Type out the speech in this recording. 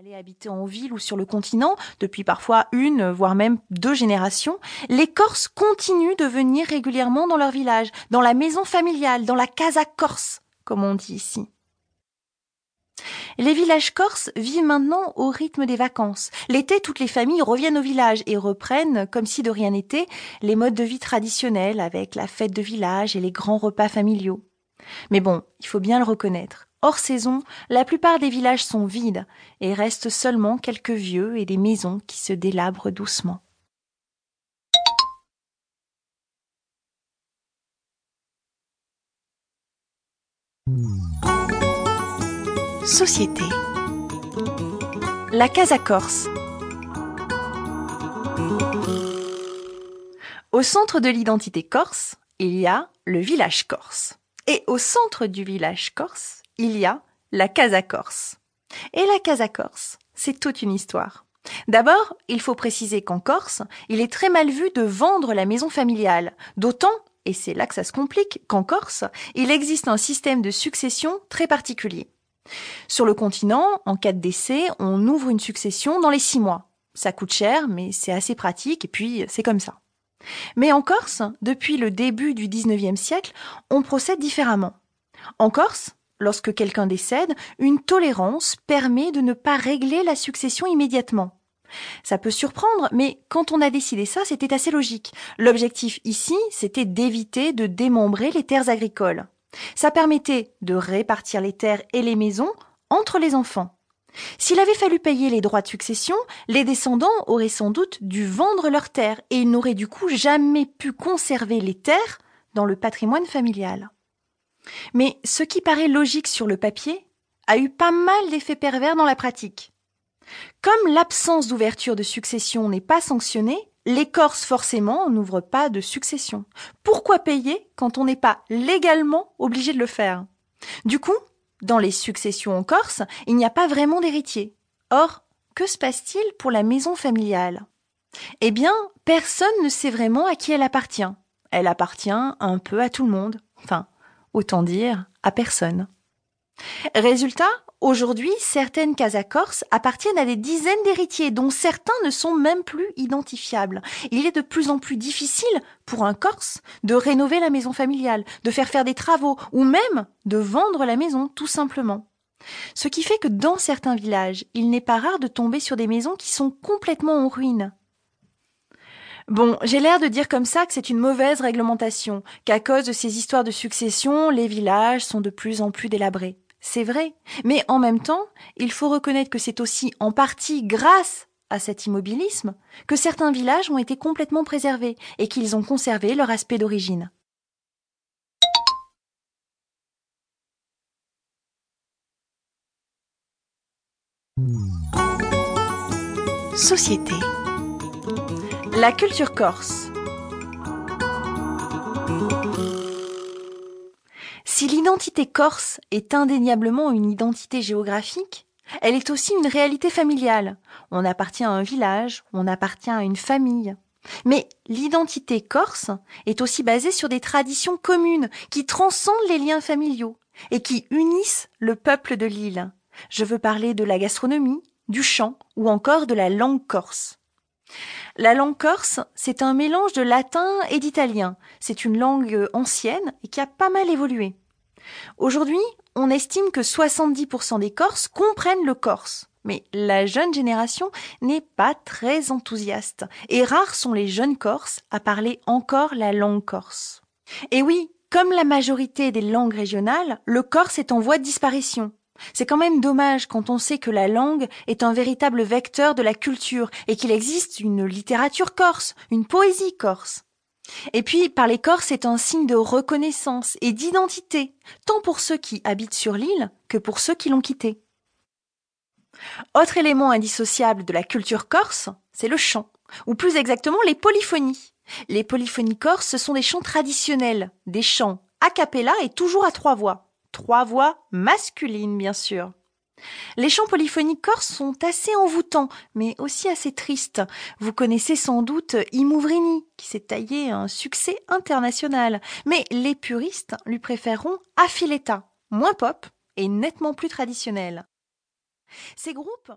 aller habiter en ville ou sur le continent, depuis parfois une, voire même deux générations, les Corses continuent de venir régulièrement dans leur village, dans la maison familiale, dans la casa corse, comme on dit ici. Les villages corses vivent maintenant au rythme des vacances. L'été, toutes les familles reviennent au village et reprennent, comme si de rien n'était, les modes de vie traditionnels avec la fête de village et les grands repas familiaux. Mais bon, il faut bien le reconnaître. Hors saison, la plupart des villages sont vides et restent seulement quelques vieux et des maisons qui se délabrent doucement. Société. La Casa Corse. Au centre de l'identité corse, il y a le village corse. Et au centre du village corse, il y a la Casa Corse. Et la Casa Corse, c'est toute une histoire. D'abord, il faut préciser qu'en Corse, il est très mal vu de vendre la maison familiale, d'autant, et c'est là que ça se complique, qu'en Corse, il existe un système de succession très particulier. Sur le continent, en cas de décès, on ouvre une succession dans les six mois. Ça coûte cher, mais c'est assez pratique, et puis c'est comme ça. Mais en Corse, depuis le début du XIXe siècle, on procède différemment. En Corse, lorsque quelqu'un décède, une tolérance permet de ne pas régler la succession immédiatement. Ça peut surprendre, mais quand on a décidé ça, c'était assez logique. L'objectif ici, c'était d'éviter de démembrer les terres agricoles. Ça permettait de répartir les terres et les maisons entre les enfants. S'il avait fallu payer les droits de succession, les descendants auraient sans doute dû vendre leurs terres et ils n'auraient du coup jamais pu conserver les terres dans le patrimoine familial. Mais ce qui paraît logique sur le papier a eu pas mal d'effets pervers dans la pratique. Comme l'absence d'ouverture de succession n'est pas sanctionnée, les Corses forcément n'ouvrent pas de succession. Pourquoi payer quand on n'est pas légalement obligé de le faire? Du coup, dans les successions en Corse, il n'y a pas vraiment d'héritier. Or, que se passe-t-il pour la maison familiale? Eh bien, personne ne sait vraiment à qui elle appartient. Elle appartient un peu à tout le monde. Enfin, autant dire à personne. Résultat, Aujourd'hui, certaines casas corses appartiennent à des dizaines d'héritiers, dont certains ne sont même plus identifiables. Il est de plus en plus difficile pour un Corse de rénover la maison familiale, de faire faire des travaux, ou même de vendre la maison, tout simplement. Ce qui fait que dans certains villages, il n'est pas rare de tomber sur des maisons qui sont complètement en ruine. Bon, j'ai l'air de dire comme ça que c'est une mauvaise réglementation, qu'à cause de ces histoires de succession, les villages sont de plus en plus délabrés. C'est vrai, mais en même temps, il faut reconnaître que c'est aussi en partie grâce à cet immobilisme que certains villages ont été complètement préservés et qu'ils ont conservé leur aspect d'origine. Société. La culture corse. Si l'identité corse est indéniablement une identité géographique, elle est aussi une réalité familiale. On appartient à un village, on appartient à une famille. Mais l'identité corse est aussi basée sur des traditions communes qui transcendent les liens familiaux et qui unissent le peuple de l'île. Je veux parler de la gastronomie, du chant ou encore de la langue corse. La langue corse, c'est un mélange de latin et d'italien. C'est une langue ancienne et qui a pas mal évolué. Aujourd'hui, on estime que 70% des Corses comprennent le corse. Mais la jeune génération n'est pas très enthousiaste, et rares sont les jeunes Corses à parler encore la langue corse. Et oui, comme la majorité des langues régionales, le corse est en voie de disparition. C'est quand même dommage quand on sait que la langue est un véritable vecteur de la culture et qu'il existe une littérature corse, une poésie corse. Et puis, parler corse c'est un signe de reconnaissance et d'identité, tant pour ceux qui habitent sur l'île que pour ceux qui l'ont quittée. Autre élément indissociable de la culture corse, c'est le chant, ou plus exactement les polyphonies. Les polyphonies corses, ce sont des chants traditionnels, des chants a cappella et toujours à trois voix. Trois voix masculines, bien sûr. Les chants polyphoniques corses sont assez envoûtants, mais aussi assez tristes. Vous connaissez sans doute Imouvrini, qui s'est taillé un succès international. Mais les puristes lui préféreront Affiletta, moins pop et nettement plus traditionnel. Ces groupes